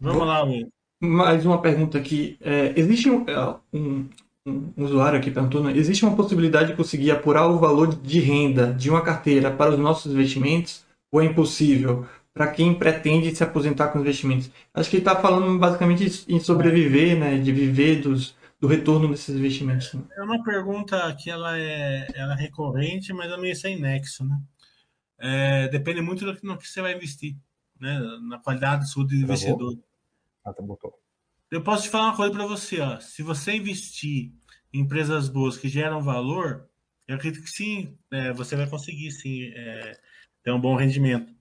Vamos lá, Will. Mais uma pergunta aqui. É, existe um, é, um, um usuário aqui perguntando, existe uma possibilidade de conseguir apurar o valor de renda de uma carteira para os nossos investimentos ou é impossível para quem pretende se aposentar com investimentos? Acho que ele está falando basicamente em sobreviver, né, de viver dos, do retorno desses investimentos. Né? É uma pergunta que ela é, ela é recorrente, mas ela meio sem nexo, né? É, depende muito do que, no que você vai investir, né? Na qualidade sua de investidor. Ah, tá, botou. Eu posso te falar uma coisa para você, ó. Se você investir em empresas boas que geram valor, eu acredito que sim, é, você vai conseguir sim é, ter um bom rendimento.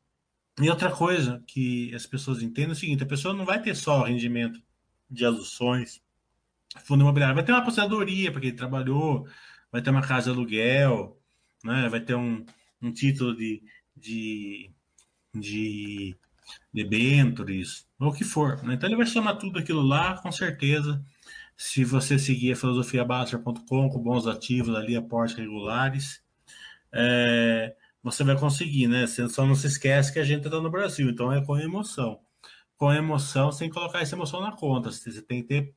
E outra coisa que as pessoas entendem é o seguinte: a pessoa não vai ter só rendimento de ações, fundo imobiliário, vai ter uma aposentadoria, porque ele trabalhou, vai ter uma casa de aluguel, né? vai ter um, um título de, de, de debêntures, ou o que for. Né? Então ele vai somar tudo aquilo lá, com certeza. Se você seguir a filosofiabaster.com com bons ativos ali, aportes regulares, é, você vai conseguir, né? Você só não se esquece que a gente está no Brasil, então é com emoção. Com emoção, sem colocar essa emoção na conta. Você tem que ter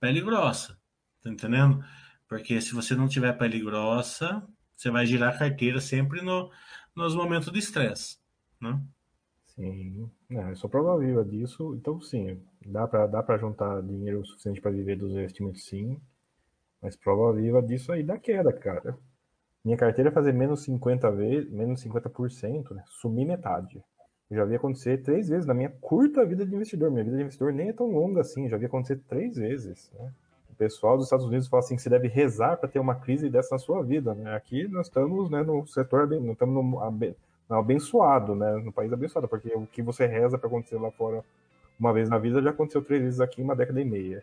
pele grossa, tá entendendo? Porque se você não tiver pele grossa, você vai girar a carteira sempre no, nos momentos de estresse, né? Sim, não, eu sou prova viva disso, então sim, dá para dá para juntar dinheiro suficiente para viver dos investimentos, sim, mas prova viva disso aí da queda, cara. Minha carteira é fazer menos 50 vezes, menos 50%, né? sumir metade. Eu já vi acontecer três vezes na minha curta vida de investidor. Minha vida de investidor nem é tão longa assim, já vi acontecer três vezes. Né? O pessoal dos Estados Unidos fala assim que você deve rezar para ter uma crise dessa na sua vida. Né? Aqui nós estamos né, no setor, não estamos no abençoado, né? no país abençoado, porque o que você reza para acontecer lá fora uma vez na vida já aconteceu três vezes aqui em uma década e meia.